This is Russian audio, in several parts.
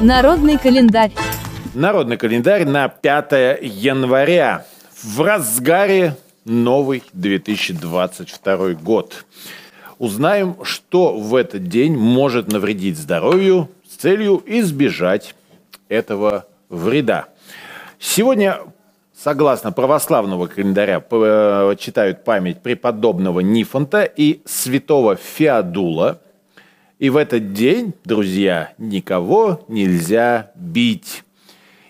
Народный календарь. Народный календарь на 5 января. В разгаре новый 2022 год. Узнаем, что в этот день может навредить здоровью с целью избежать этого вреда. Сегодня, согласно православного календаря, читают память преподобного Нифонта и святого Феодула. И в этот день, друзья, никого нельзя бить.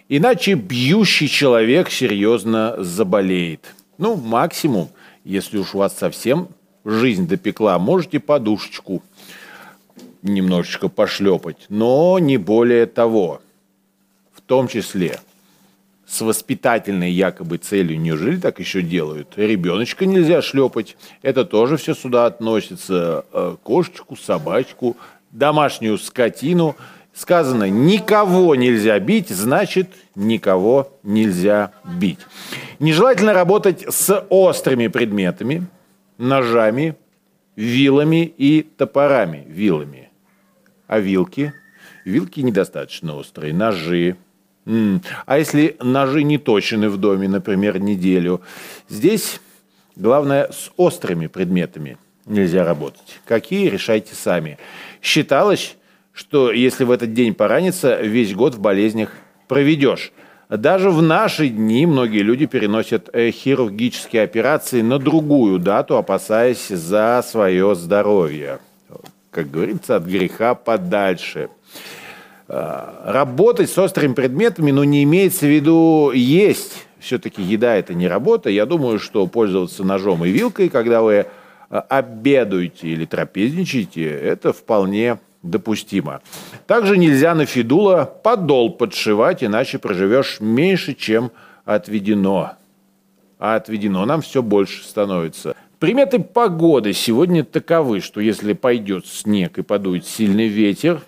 Иначе бьющий человек серьезно заболеет. Ну, максимум, если уж у вас совсем жизнь допекла, можете подушечку немножечко пошлепать, но не более того. В том числе с воспитательной якобы целью, неужели так еще делают? Ребеночка нельзя шлепать, это тоже все сюда относится. Э, кошечку, собачку, домашнюю скотину. Сказано, никого нельзя бить, значит, никого нельзя бить. Нежелательно работать с острыми предметами, ножами, вилами и топорами. Вилами. А вилки? Вилки недостаточно острые. Ножи. А если ножи не точены в доме, например, неделю? Здесь главное с острыми предметами нельзя работать. Какие, решайте сами. Считалось, что если в этот день пораниться, весь год в болезнях проведешь. Даже в наши дни многие люди переносят э, хирургические операции на другую дату, опасаясь за свое здоровье. Как говорится, от греха подальше. А, работать с острыми предметами, но не имеется в виду есть. Все-таки еда – это не работа. Я думаю, что пользоваться ножом и вилкой, когда вы а, обедаете или трапезничаете, это вполне допустимо. Также нельзя на фидула подол подшивать, иначе проживешь меньше, чем отведено. А отведено нам все больше становится. Приметы погоды сегодня таковы, что если пойдет снег и подует сильный ветер,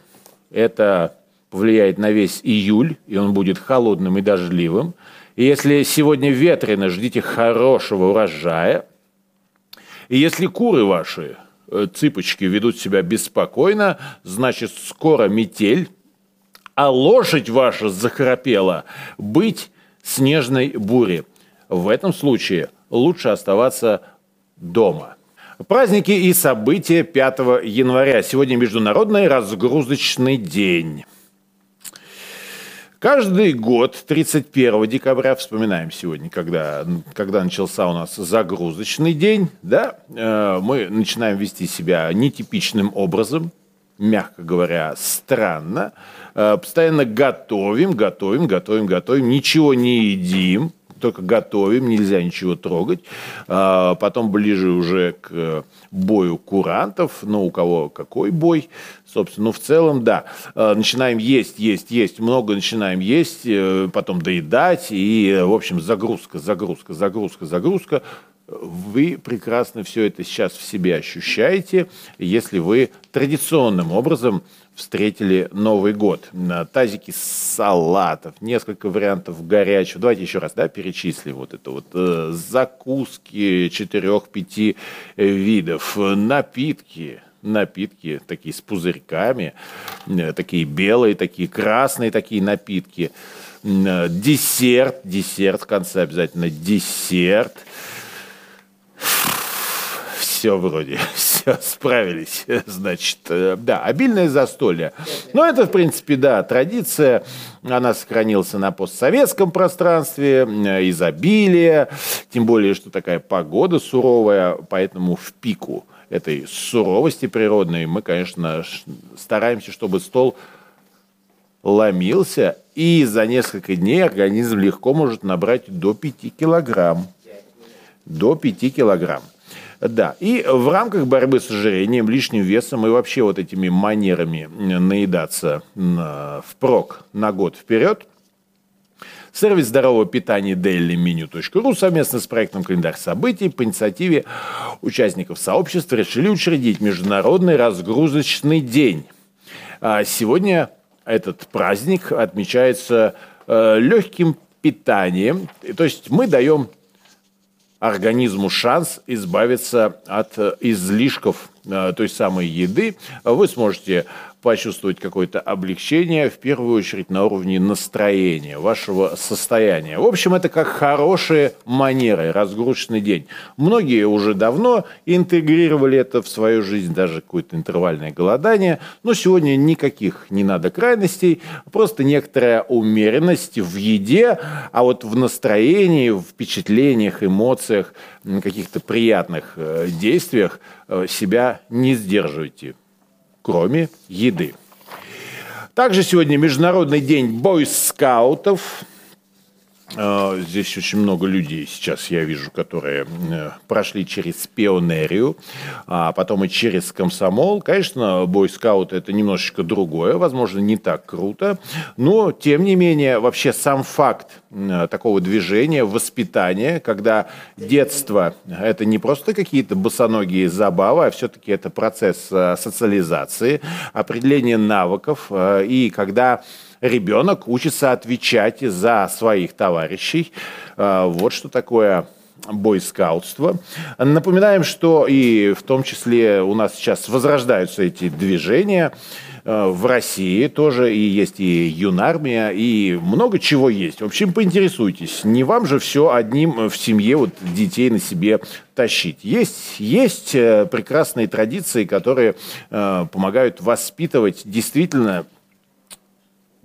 это повлияет на весь июль, и он будет холодным и дождливым. И если сегодня ветрено, ждите хорошего урожая. И если куры ваши Э, цыпочки ведут себя беспокойно, значит, скоро метель, а лошадь ваша захрапела быть снежной буре. В этом случае лучше оставаться дома. Праздники и события 5 января. Сегодня Международный разгрузочный день. Каждый год, 31 декабря, вспоминаем сегодня, когда, когда начался у нас загрузочный день, да, э, мы начинаем вести себя нетипичным образом, мягко говоря, странно. Э, постоянно готовим, готовим, готовим, готовим, ничего не едим, только готовим, нельзя ничего трогать. А, потом ближе уже к бою курантов, ну, у кого какой бой, собственно, ну, в целом, да. А, начинаем есть, есть, есть, много начинаем есть, э, потом доедать, и, в общем, загрузка, загрузка, загрузка, загрузка. Вы прекрасно все это сейчас в себе ощущаете, если вы традиционным образом встретили Новый год. Тазики салатов, несколько вариантов горячего. Давайте еще раз да, перечислим вот это вот. Э, закуски четырех-пяти видов, напитки, напитки такие с пузырьками, э, такие белые, такие красные такие напитки. Э, десерт, десерт в конце обязательно десерт все вроде, все справились, значит, э, да, обильное застолье. Но это, в принципе, да, традиция, она сохранилась на постсоветском пространстве, э, изобилие, тем более, что такая погода суровая, поэтому в пику этой суровости природной мы, конечно, стараемся, чтобы стол ломился, и за несколько дней организм легко может набрать до 5 килограмм. До 5 килограмм. Да, и в рамках борьбы с ожирением, лишним весом и вообще вот этими манерами наедаться впрок на год вперед, Сервис здорового питания dailymenu.ru совместно с проектом «Календарь событий» по инициативе участников сообщества решили учредить Международный разгрузочный день. А сегодня этот праздник отмечается э, легким питанием. То есть мы даем организму шанс избавиться от э, излишков той самой еды, вы сможете почувствовать какое-то облегчение, в первую очередь на уровне настроения, вашего состояния. В общем, это как хорошие манеры, разгрузочный день. Многие уже давно интегрировали это в свою жизнь, даже какое-то интервальное голодание. Но сегодня никаких не надо крайностей, просто некоторая умеренность в еде, а вот в настроении, в впечатлениях, эмоциях, каких-то приятных э, действиях э, себя не сдерживайте кроме еды. Также сегодня Международный день бойскаутов. А, здесь очень много людей сейчас, я вижу, которые э, прошли через пионерию, а потом и через комсомол. Конечно, бойскаут – это немножечко другое, возможно, не так круто, но, тем не менее, вообще сам факт э, такого движения, воспитания, когда детство – это не просто какие-то босоногие забавы, а все-таки это процесс э, социализации, определения навыков, и когда ребенок учится отвечать за своих товарищей. А, вот что такое бойскаутство. Напоминаем, что и в том числе у нас сейчас возрождаются эти движения. А, в России тоже и есть и юнармия, и много чего есть. В общем, поинтересуйтесь. Не вам же все одним в семье вот детей на себе тащить. Есть, есть э, прекрасные традиции, которые э, помогают воспитывать действительно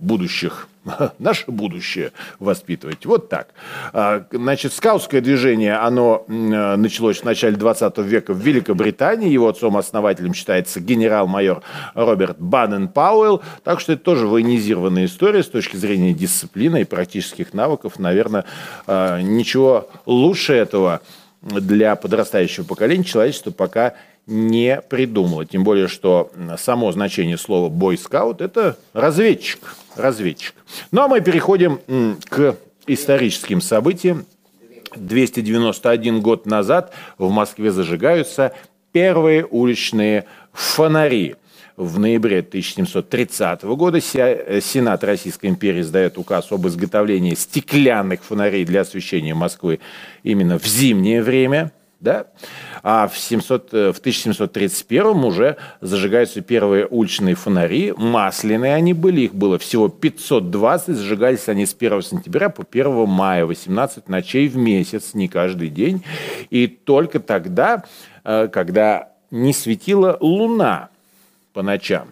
будущих, наше будущее воспитывать. Вот так. А, значит, скаутское движение, оно началось в начале 20 века в Великобритании. Его отцом-основателем считается генерал-майор Роберт Баннен Пауэлл. Так что это тоже военизированная история с точки зрения дисциплины и практических навыков. Наверное, а, ничего лучше этого для подрастающего поколения человечество пока не придумало. Тем более, что само значение слова «бойскаут» – это разведчик. разведчик. Ну, а мы переходим к историческим событиям. 291 год назад в Москве зажигаются первые уличные фонари. В ноябре 1730 года Сенат Российской империи сдает указ об изготовлении стеклянных фонарей для освещения Москвы именно в зимнее время – да? А в, 700, э, в 1731 уже зажигаются первые уличные фонари, масляные они были, их было всего 520, зажигались они с 1 сентября по 1 мая, 18 ночей в месяц, не каждый день. И только тогда, э, когда не светила луна по ночам.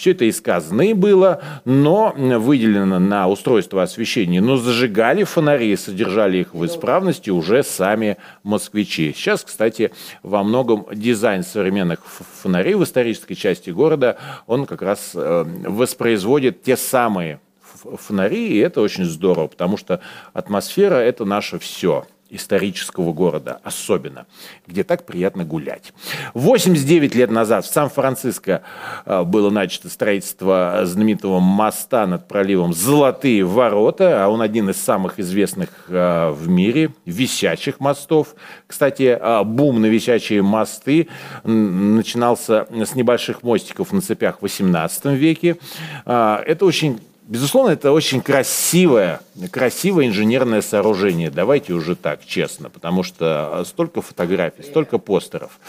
Все это из казны было, но выделено на устройство освещения. Но зажигали фонари, содержали их в исправности уже сами москвичи. Сейчас, кстати, во многом дизайн современных фонарей в исторической части города, он как раз э, воспроизводит те самые фонари, и это очень здорово, потому что атмосфера – это наше все – исторического города особенно, где так приятно гулять. 89 лет назад в Сан-Франциско э, было начато строительство знаменитого моста над проливом «Золотые ворота», а он один из самых известных э, в мире висячих мостов. Кстати, э, бум на висячие мосты начинался с небольших мостиков на цепях в 18 веке. Это очень Безусловно, это очень красивое, красивое инженерное сооружение. Давайте уже так, честно, потому что столько фотографий, столько постеров.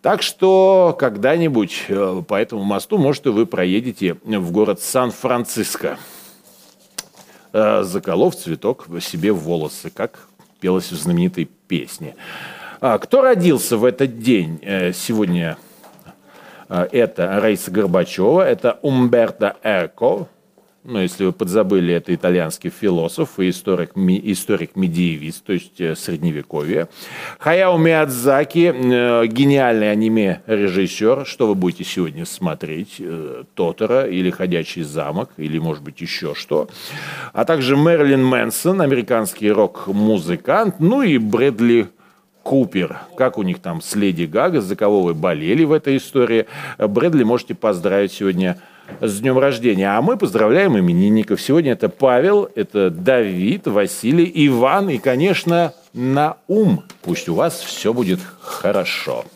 Так что когда-нибудь э, по этому мосту, может, и вы проедете в город Сан-Франциско, э, заколов цветок себе в волосы, как пелось в знаменитой песне. А кто родился в этот день э, сегодня? Это Раиса Горбачева, это Умберто Эко, ну, если вы подзабыли, это итальянский философ и историк, историк-медиевист, то есть э, средневековье. Хаяо Миядзаки, э, гениальный аниме-режиссер. Что вы будете сегодня смотреть? Э, Тотора или Ходячий замок, или, может быть, еще что. А также Мэрилин Мэнсон, американский рок-музыкант. Ну и Брэдли Купер. Как у них там с Леди Гага, за кого вы болели в этой истории. Брэдли можете поздравить сегодня с днем рождения. А мы поздравляем именинников. Сегодня это Павел, это Давид, Василий, Иван и, конечно, Наум. Пусть у вас все будет хорошо.